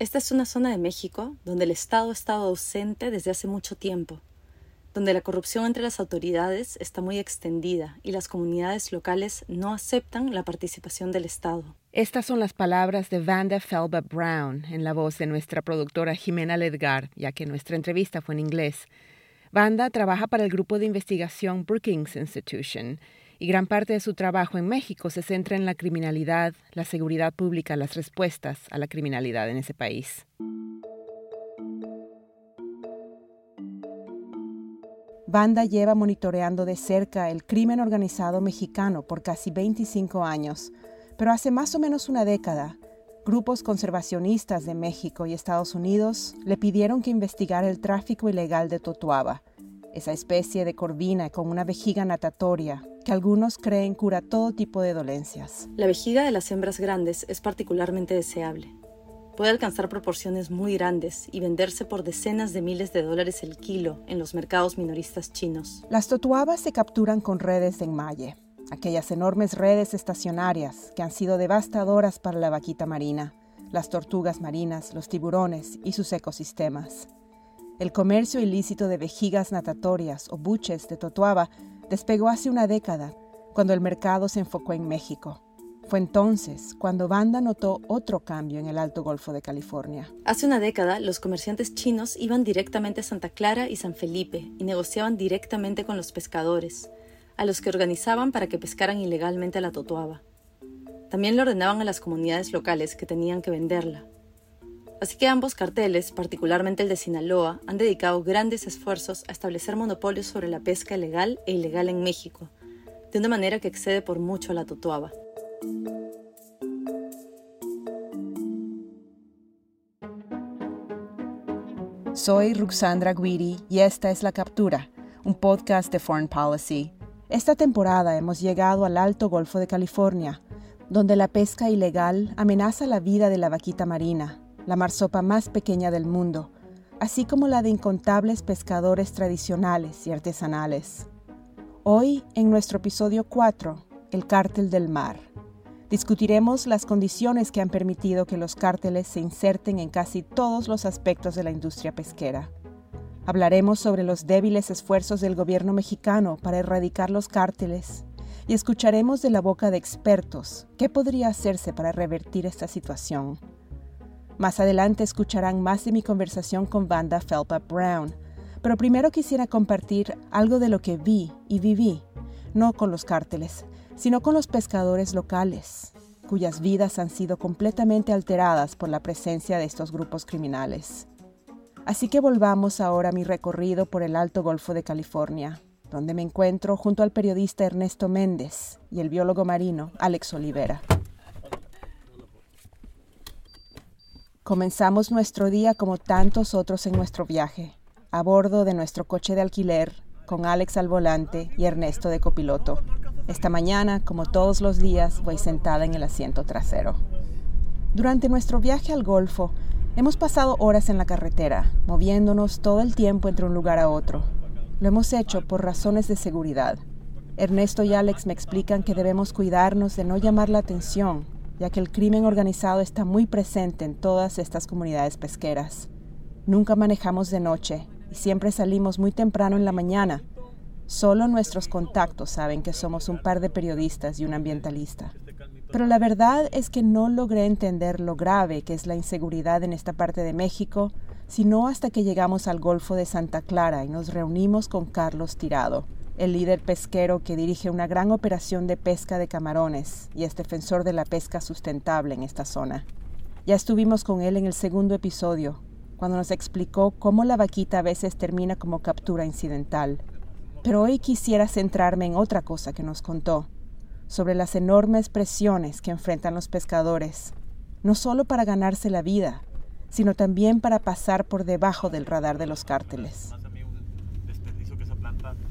Esta es una zona de México donde el Estado ha estado ausente desde hace mucho tiempo, donde la corrupción entre las autoridades está muy extendida y las comunidades locales no aceptan la participación del Estado. Estas son las palabras de Vanda Felba Brown en la voz de nuestra productora Jimena Ledgar, ya que nuestra entrevista fue en inglés. Vanda trabaja para el grupo de investigación Brookings Institution y gran parte de su trabajo en México se centra en la criminalidad, la seguridad pública, las respuestas a la criminalidad en ese país. Banda lleva monitoreando de cerca el crimen organizado mexicano por casi 25 años, pero hace más o menos una década, grupos conservacionistas de México y Estados Unidos le pidieron que investigara el tráfico ilegal de totuaba, esa especie de corvina con una vejiga natatoria que algunos creen cura todo tipo de dolencias. La vejiga de las hembras grandes es particularmente deseable. Puede alcanzar proporciones muy grandes y venderse por decenas de miles de dólares el kilo en los mercados minoristas chinos. Las totuabas se capturan con redes de enmalle, aquellas enormes redes estacionarias que han sido devastadoras para la vaquita marina, las tortugas marinas, los tiburones y sus ecosistemas. El comercio ilícito de vejigas natatorias o buches de totuaba despegó hace una década, cuando el mercado se enfocó en México. Fue entonces cuando Banda notó otro cambio en el Alto Golfo de California. Hace una década, los comerciantes chinos iban directamente a Santa Clara y San Felipe y negociaban directamente con los pescadores, a los que organizaban para que pescaran ilegalmente la totuaba. También le ordenaban a las comunidades locales que tenían que venderla, Así que ambos carteles, particularmente el de Sinaloa, han dedicado grandes esfuerzos a establecer monopolios sobre la pesca legal e ilegal en México, de una manera que excede por mucho a la totuaba. Soy Ruxandra Guiri y esta es La Captura, un podcast de Foreign Policy. Esta temporada hemos llegado al Alto Golfo de California, donde la pesca ilegal amenaza la vida de la vaquita marina, la marsopa más pequeña del mundo, así como la de incontables pescadores tradicionales y artesanales. Hoy, en nuestro episodio 4, El cártel del mar, discutiremos las condiciones que han permitido que los cárteles se inserten en casi todos los aspectos de la industria pesquera. Hablaremos sobre los débiles esfuerzos del gobierno mexicano para erradicar los cárteles y escucharemos de la boca de expertos qué podría hacerse para revertir esta situación. Más adelante escucharán más de mi conversación con Banda Felpa Brown, pero primero quisiera compartir algo de lo que vi y viví, no con los cárteles, sino con los pescadores locales, cuyas vidas han sido completamente alteradas por la presencia de estos grupos criminales. Así que volvamos ahora a mi recorrido por el Alto Golfo de California, donde me encuentro junto al periodista Ernesto Méndez y el biólogo marino Alex Olivera. Comenzamos nuestro día como tantos otros en nuestro viaje, a bordo de nuestro coche de alquiler, con Alex al volante y Ernesto de copiloto. Esta mañana, como todos los días, voy sentada en el asiento trasero. Durante nuestro viaje al Golfo, hemos pasado horas en la carretera, moviéndonos todo el tiempo entre un lugar a otro. Lo hemos hecho por razones de seguridad. Ernesto y Alex me explican que debemos cuidarnos de no llamar la atención ya que el crimen organizado está muy presente en todas estas comunidades pesqueras. Nunca manejamos de noche y siempre salimos muy temprano en la mañana. Solo nuestros contactos saben que somos un par de periodistas y un ambientalista. Pero la verdad es que no logré entender lo grave que es la inseguridad en esta parte de México, sino hasta que llegamos al Golfo de Santa Clara y nos reunimos con Carlos Tirado, el líder pesquero que dirige una gran operación de pesca de camarones y es defensor de la pesca sustentable en esta zona. Ya estuvimos con él en el segundo episodio, cuando nos explicó cómo la vaquita a veces termina como captura incidental. Pero hoy quisiera centrarme en otra cosa que nos contó, sobre las enormes presiones que enfrentan los pescadores, no solo para ganarse la vida, sino también para pasar por debajo del radar de los cárteles.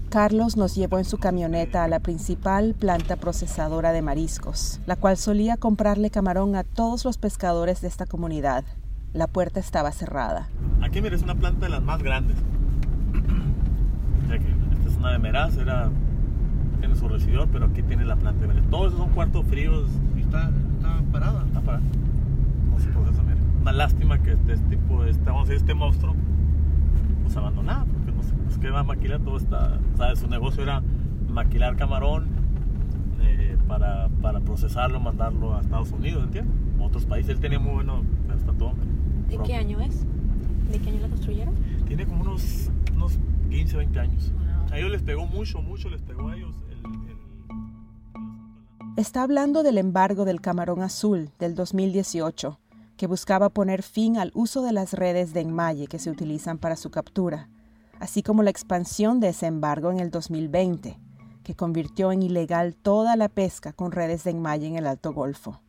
Carlos nos llevó en su camioneta a la principal planta procesadora de mariscos, la cual solía comprarle camarón a todos los pescadores de esta comunidad. La puerta estaba cerrada. Aquí mira, es una planta de las más grandes. esta es una de Meraz, era, tiene su residor, pero aquí tiene la planta de Meraz. Todos esos son cuartos fríos. ¿Y está, está parada? Está parada. No se procesa, mira. una lástima que este, tipo, este, vamos a decir, este monstruo, pues abandonado, que va a maquilar todo esta, ¿sabes? Su negocio era maquilar camarón eh, para, para, procesarlo, mandarlo a Estados Unidos, ¿entiendes? otros países. Él tenía muy bueno, hasta todo. ¿De qué año es? ¿De qué año la construyeron? Tiene como unos, unos 15, 20 años. A ellos les pegó mucho, mucho les pegó a ellos. Está hablando del embargo del camarón azul del 2018, que buscaba poner fin al uso de las redes de enmalle que se utilizan para su captura, así como la expansión de ese embargo en el 2020, que convirtió en ilegal toda la pesca con redes de enmalle en el Alto Golfo.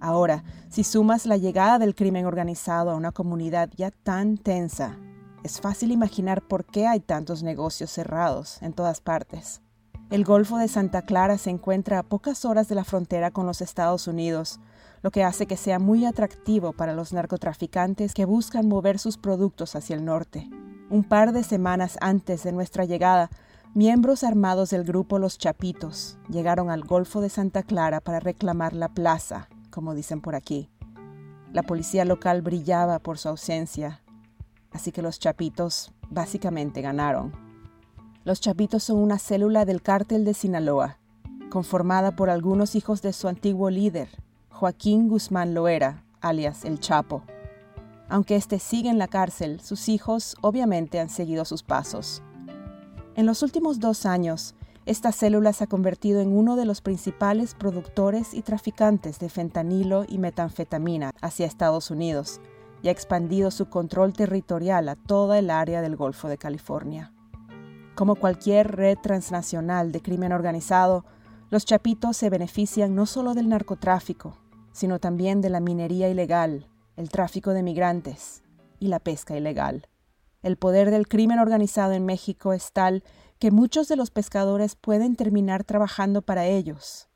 Ahora, si sumas la llegada del crimen organizado a una comunidad ya tan tensa, es fácil imaginar por qué hay tantos negocios cerrados en todas partes. El Golfo de Santa Clara se encuentra a pocas horas de la frontera con los Estados Unidos, lo que hace que sea muy atractivo para los narcotraficantes que buscan mover sus productos hacia el norte. Un par de semanas antes de nuestra llegada, miembros armados del grupo Los Chapitos llegaron al Golfo de Santa Clara para reclamar la plaza, como dicen por aquí. La policía local brillaba por su ausencia, así que los Chapitos básicamente ganaron. Los Chapitos son una célula del cártel de Sinaloa, conformada por algunos hijos de su antiguo líder, Joaquín Guzmán Loera, alias El Chapo. Aunque éste sigue en la cárcel, sus hijos obviamente han seguido sus pasos. En los últimos dos años, esta célula se ha convertido en uno de los principales productores y traficantes de fentanilo y metanfetamina hacia Estados Unidos y ha expandido su control territorial a toda el área del Golfo de California. Como cualquier red transnacional de crimen organizado, los chapitos se benefician no solo del narcotráfico, sino también de la minería ilegal, el tráfico de migrantes y la pesca ilegal. El poder del crimen organizado en México es tal que muchos de los pescadores pueden terminar trabajando para ellos.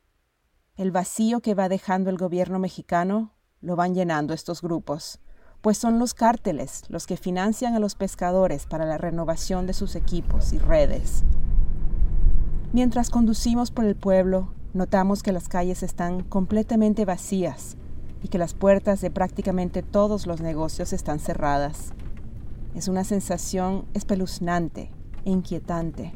El vacío que va dejando el gobierno mexicano lo van llenando estos grupos pues son los cárteles los que financian a los pescadores para la renovación de sus equipos y redes. Mientras conducimos por el pueblo, notamos que las calles están completamente vacías y que las puertas de prácticamente todos los negocios están cerradas. Es una sensación espeluznante e inquietante.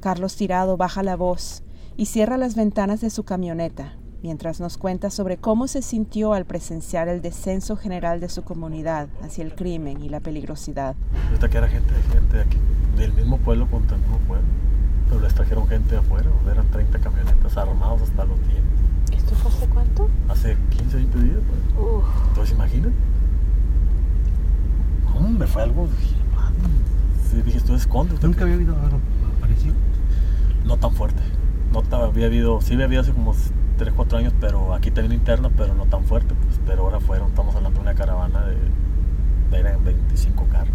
Carlos Tirado baja la voz y cierra las ventanas de su camioneta mientras nos cuenta sobre cómo se sintió al presenciar el descenso general de su comunidad hacia el crimen y la peligrosidad. Ahorita que era gente, gente de aquí, del mismo pueblo contra el mismo pueblo, pero les trajeron gente de afuera, eran 30 camionetas armados hasta los 10. Imagínate. Hombre, fue algo. Dije, dije esto es esconde. ¿Nunca había habido algo parecido? No tan fuerte. No había habido, sí había habido hace como 3, 4 años, pero aquí también interna, pero no tan fuerte, pues, pero ahora fueron, estamos hablando de una caravana de, de 25 carros.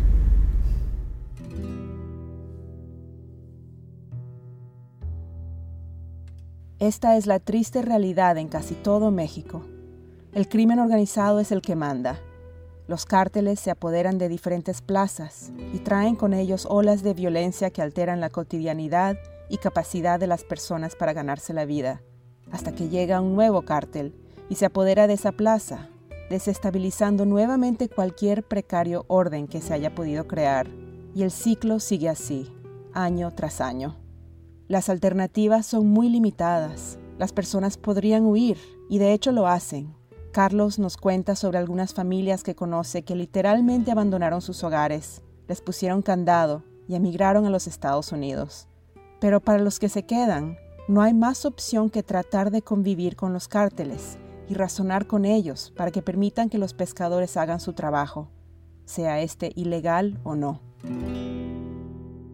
Esta es la triste realidad en casi todo México. El crimen organizado es el que manda. Los cárteles se apoderan de diferentes plazas y traen con ellos olas de violencia que alteran la cotidianidad y capacidad de las personas para ganarse la vida hasta que llega un nuevo cártel y se apodera de esa plaza, desestabilizando nuevamente cualquier precario orden que se haya podido crear. Y el ciclo sigue así, año tras año. Las alternativas son muy limitadas. Las personas podrían huir, y de hecho lo hacen. Carlos nos cuenta sobre algunas familias que conoce que literalmente abandonaron sus hogares, les pusieron candado y emigraron a los Estados Unidos. Pero para los que se quedan, no hay más opción que tratar de convivir con los cárteles y razonar con ellos para que permitan que los pescadores hagan su trabajo, sea este ilegal o no.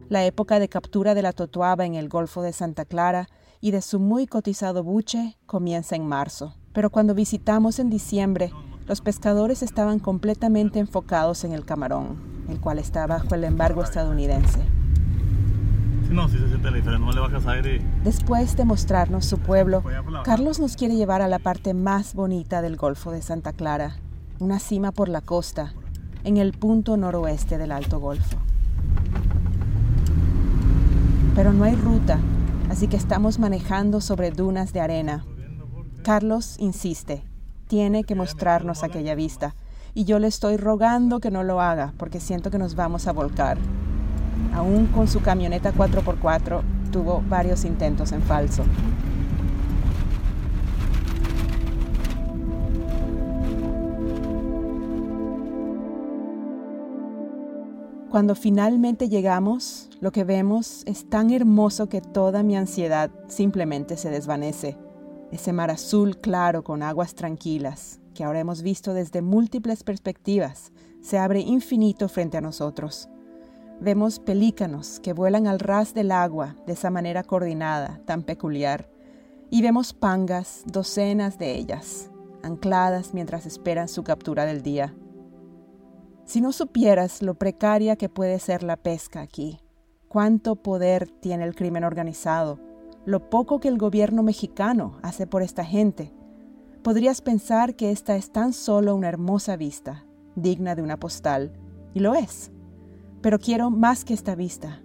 La época de captura de la totuaba en el Golfo de Santa Clara y de su muy cotizado buche comienza en marzo, pero cuando visitamos en diciembre, los pescadores estaban completamente enfocados en el camarón, el cual está bajo el embargo estadounidense. No, sí se siente la diferencia, no le bajas aire. Después de mostrarnos su pueblo, Carlos nos quiere llevar a la parte más bonita del Golfo de Santa Clara, una cima por la costa, en el punto noroeste del Alto Golfo. Pero no hay ruta, así que estamos manejando sobre dunas de arena. Carlos insiste, tiene que mostrarnos aquella vista, y yo le estoy rogando que no lo haga porque siento que nos vamos a volcar. Aún con su camioneta 4x4, tuvo varios intentos en falso. Cuando finalmente llegamos, lo que vemos es tan hermoso que toda mi ansiedad simplemente se desvanece. Ese mar azul claro con aguas tranquilas, que ahora hemos visto desde múltiples perspectivas, se abre infinito frente a nosotros. Vemos pelícanos que vuelan al ras del agua de esa manera coordinada, tan peculiar, y vemos pangas, docenas de ellas, ancladas mientras esperan su captura del día. Si no supieras lo precaria que puede ser la pesca aquí, cuánto poder tiene el crimen organizado, lo poco que el gobierno mexicano hace por esta gente, podrías pensar que esta es tan solo una hermosa vista, digna de una postal, y lo es. Pero quiero más que esta vista.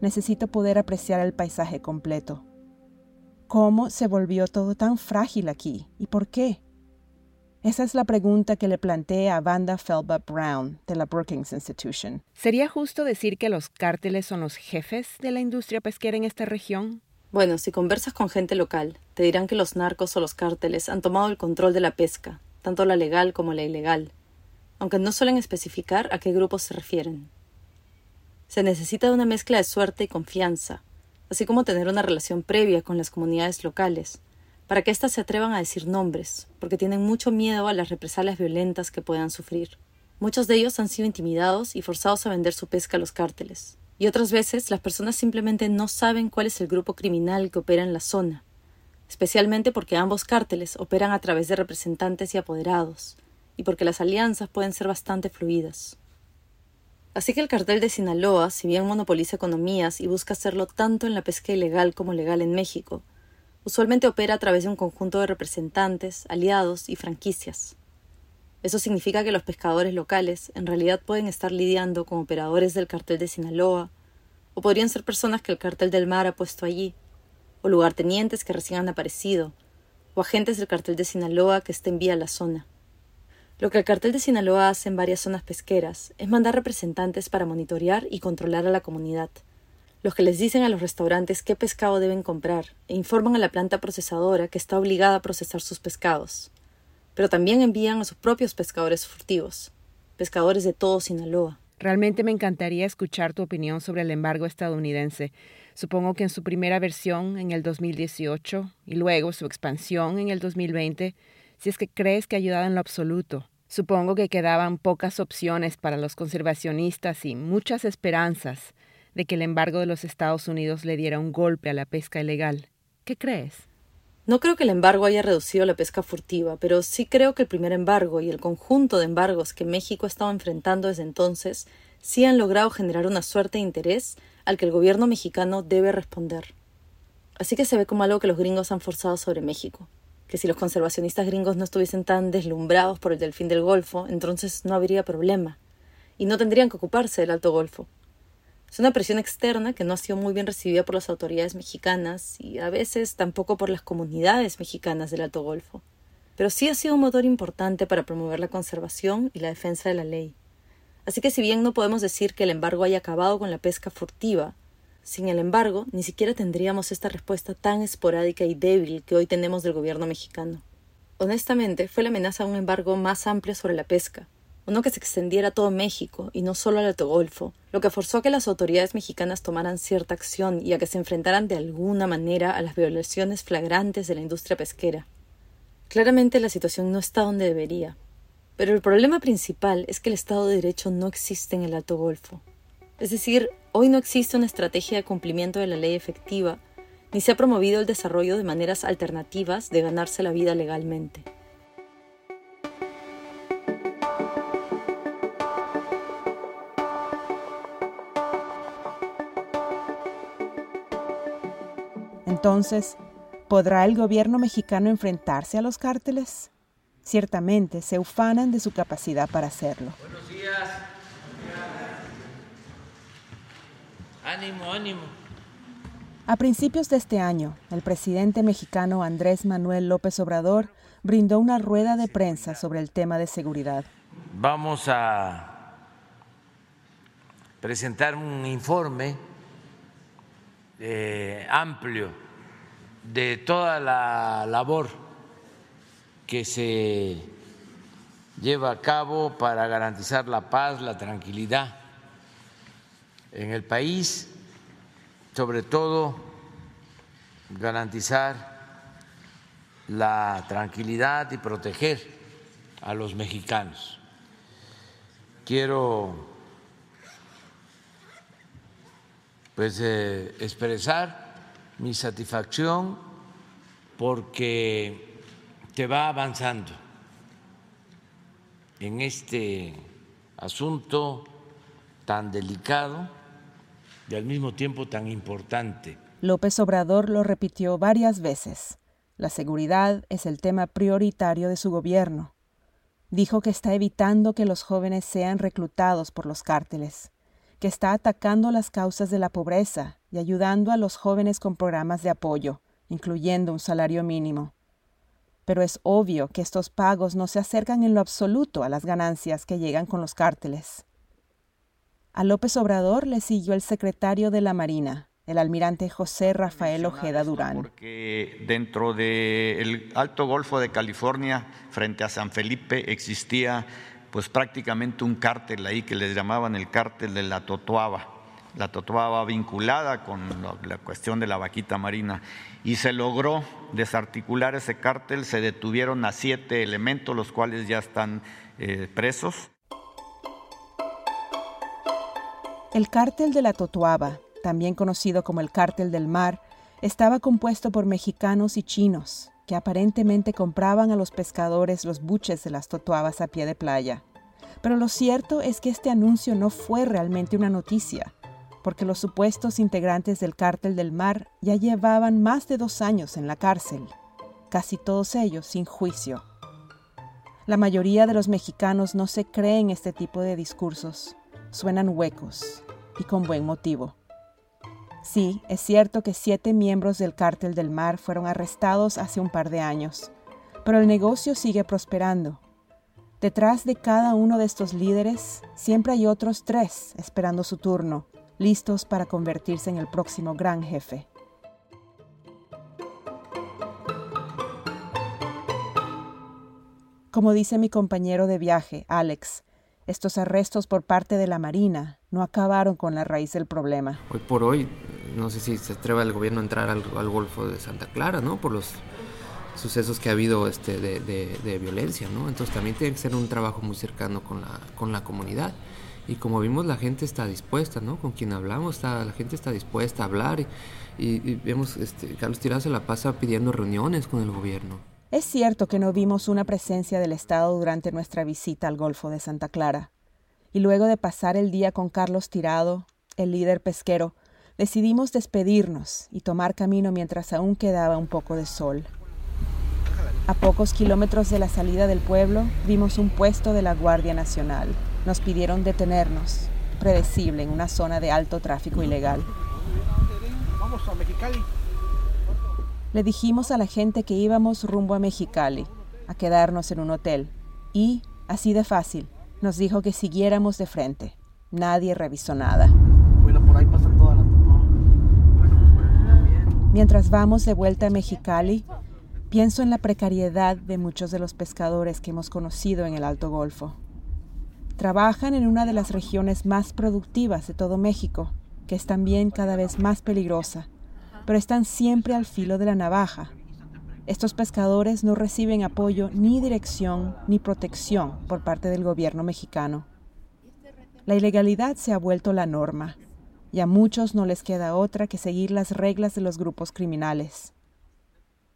Necesito poder apreciar el paisaje completo. ¿Cómo se volvió todo tan frágil aquí? ¿Y por qué? Esa es la pregunta que le planteé a Vanda Felba Brown de la Brookings Institution. ¿Sería justo decir que los cárteles son los jefes de la industria pesquera en esta región? Bueno, si conversas con gente local, te dirán que los narcos o los cárteles han tomado el control de la pesca, tanto la legal como la ilegal, aunque no suelen especificar a qué grupos se refieren. Se necesita de una mezcla de suerte y confianza, así como tener una relación previa con las comunidades locales, para que éstas se atrevan a decir nombres, porque tienen mucho miedo a las represalias violentas que puedan sufrir. Muchos de ellos han sido intimidados y forzados a vender su pesca a los cárteles, y otras veces las personas simplemente no saben cuál es el grupo criminal que opera en la zona, especialmente porque ambos cárteles operan a través de representantes y apoderados, y porque las alianzas pueden ser bastante fluidas. Así que el cartel de Sinaloa, si bien monopoliza economías y busca hacerlo tanto en la pesca ilegal como legal en México, usualmente opera a través de un conjunto de representantes, aliados y franquicias. Eso significa que los pescadores locales en realidad pueden estar lidiando con operadores del cartel de Sinaloa, o podrían ser personas que el cartel del mar ha puesto allí, o lugartenientes que recién han aparecido, o agentes del cartel de Sinaloa que estén vía la zona. Lo que el cartel de Sinaloa hace en varias zonas pesqueras es mandar representantes para monitorear y controlar a la comunidad, los que les dicen a los restaurantes qué pescado deben comprar e informan a la planta procesadora que está obligada a procesar sus pescados. Pero también envían a sus propios pescadores furtivos, pescadores de todo Sinaloa. Realmente me encantaría escuchar tu opinión sobre el embargo estadounidense. Supongo que en su primera versión en el 2018 y luego su expansión en el 2020, si es que crees que ha ayudado en lo absoluto. Supongo que quedaban pocas opciones para los conservacionistas y muchas esperanzas de que el embargo de los Estados Unidos le diera un golpe a la pesca ilegal. ¿Qué crees? No creo que el embargo haya reducido la pesca furtiva, pero sí creo que el primer embargo y el conjunto de embargos que México ha estado enfrentando desde entonces sí han logrado generar una suerte de interés al que el gobierno mexicano debe responder. Así que se ve como algo que los gringos han forzado sobre México, que si los conservacionistas gringos no estuviesen tan deslumbrados por el delfín del Golfo, entonces no habría problema, y no tendrían que ocuparse del Alto Golfo. Es una presión externa que no ha sido muy bien recibida por las autoridades mexicanas y a veces tampoco por las comunidades mexicanas del Alto Golfo. Pero sí ha sido un motor importante para promover la conservación y la defensa de la ley. Así que si bien no podemos decir que el embargo haya acabado con la pesca furtiva, sin el embargo, ni siquiera tendríamos esta respuesta tan esporádica y débil que hoy tenemos del gobierno mexicano. Honestamente, fue la amenaza de un embargo más amplio sobre la pesca, uno que se extendiera a todo México y no solo al Alto Golfo, lo que forzó a que las autoridades mexicanas tomaran cierta acción y a que se enfrentaran de alguna manera a las violaciones flagrantes de la industria pesquera. Claramente la situación no está donde debería, pero el problema principal es que el Estado de Derecho no existe en el Alto Golfo. Es decir, hoy no existe una estrategia de cumplimiento de la ley efectiva, ni se ha promovido el desarrollo de maneras alternativas de ganarse la vida legalmente. Entonces, ¿podrá el gobierno mexicano enfrentarse a los cárteles? Ciertamente se ufanan de su capacidad para hacerlo. Buenos días. Ánimo, ánimo. A principios de este año, el presidente mexicano Andrés Manuel López Obrador brindó una rueda de prensa sobre el tema de seguridad. vamos a presentar un informe eh, amplio de toda la labor que se lleva a cabo para garantizar la paz, la tranquilidad en el país, sobre todo garantizar la tranquilidad y proteger a los mexicanos. Quiero pues eh, expresar mi satisfacción porque te va avanzando en este asunto tan delicado y al mismo tiempo tan importante. López Obrador lo repitió varias veces. La seguridad es el tema prioritario de su gobierno. Dijo que está evitando que los jóvenes sean reclutados por los cárteles, que está atacando las causas de la pobreza y ayudando a los jóvenes con programas de apoyo, incluyendo un salario mínimo pero es obvio que estos pagos no se acercan en lo absoluto a las ganancias que llegan con los cárteles. A López Obrador le siguió el secretario de la Marina, el almirante José Rafael Ojeda Durán. Porque dentro del Alto Golfo de California, frente a San Felipe, existía pues prácticamente un cártel ahí que les llamaban el cártel de la Totoaba. La Totoaba vinculada con la cuestión de la vaquita marina y se logró desarticular ese cártel, se detuvieron a siete elementos, los cuales ya están eh, presos. El cártel de la Totoaba, también conocido como el cártel del mar, estaba compuesto por mexicanos y chinos, que aparentemente compraban a los pescadores los buches de las totoabas a pie de playa. Pero lo cierto es que este anuncio no fue realmente una noticia porque los supuestos integrantes del cártel del mar ya llevaban más de dos años en la cárcel, casi todos ellos sin juicio. La mayoría de los mexicanos no se creen este tipo de discursos, suenan huecos y con buen motivo. Sí, es cierto que siete miembros del cártel del mar fueron arrestados hace un par de años, pero el negocio sigue prosperando. Detrás de cada uno de estos líderes siempre hay otros tres esperando su turno, listos para convertirse en el próximo gran jefe. Como dice mi compañero de viaje, Alex, estos arrestos por parte de la Marina no acabaron con la raíz del problema. Hoy por hoy, no sé si se atreve el gobierno a entrar al, Golfo de Santa Clara, ¿no? Por los sucesos que ha habido este, de, violencia, ¿no? Entonces también tiene que ser un trabajo muy cercano con la, con la comunidad y como vimos la gente está dispuesta, ¿no? Con quien hablamos, la gente está dispuesta a hablar y, y, vemos, este, Carlos Tirado se la pasa pidiendo reuniones con el gobierno. Es cierto que no vimos una presencia del Estado durante nuestra visita al Golfo de Santa Clara. Y luego de pasar el día con Carlos Tirado, el líder pesquero, decidimos despedirnos y tomar camino mientras aún quedaba un poco de sol. A pocos kilómetros de la salida del pueblo vimos un puesto de la Guardia Nacional. Nos pidieron detenernos, predecible, en una zona de alto tráfico ilegal. Vamos a Mexicali. Le dijimos a la gente que íbamos rumbo a Mexicali, a quedarnos en un hotel. Y, así de fácil, nos dijo que siguiéramos de frente. Nadie revisó nada. Bueno, por ahí pasan todas las... Mientras vamos de vuelta a Mexicali, pienso en la precariedad de muchos de los pescadores que hemos conocido en el Alto Golfo. Trabajan en una de las regiones más productivas de todo México, que es también cada vez más peligrosa, pero están siempre al filo de la navaja. Estos pescadores no reciben apoyo ni dirección ni protección por parte del gobierno mexicano. La ilegalidad se ha vuelto la norma, y a muchos no les queda otra que seguir las reglas de los grupos criminales.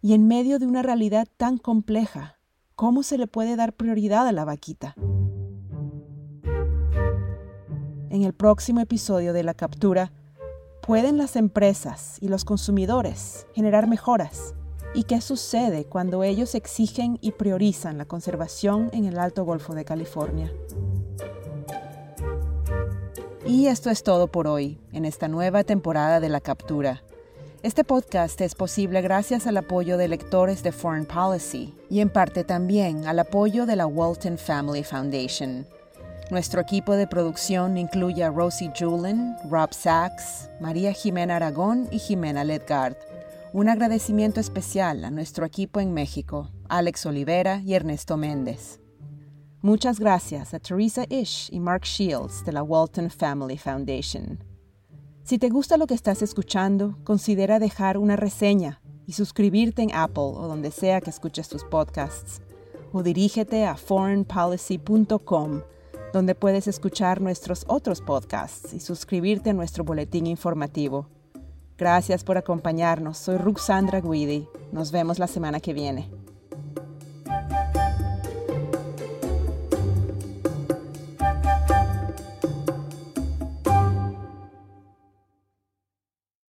Y en medio de una realidad tan compleja, ¿cómo se le puede dar prioridad a la vaquita? En el próximo episodio de La Captura, ¿pueden las empresas y los consumidores generar mejoras? ¿Y qué sucede cuando ellos exigen y priorizan la conservación en el Alto Golfo de California? Y esto es todo por hoy, en esta nueva temporada de La Captura. Este podcast es posible gracias al apoyo de lectores de Foreign Policy y en parte también al apoyo de la Walton Family Foundation. Nuestro equipo de producción incluye a Rosie Julin, Rob Sachs, María Jimena Aragón y Jimena Ledgard. Un agradecimiento especial a nuestro equipo en México, Alex Olivera y Ernesto Méndez. Muchas gracias a Teresa Ish y Mark Shields de la Walton Family Foundation. Si te gusta lo que estás escuchando, considera dejar una reseña y suscribirte en Apple o donde sea que escuches tus podcasts. O dirígete a foreignpolicy.com, donde puedes escuchar nuestros otros podcasts y suscribirte a nuestro boletín informativo. Gracias por acompañarnos. Soy Ruxandra Guidi. Nos vemos la semana que viene.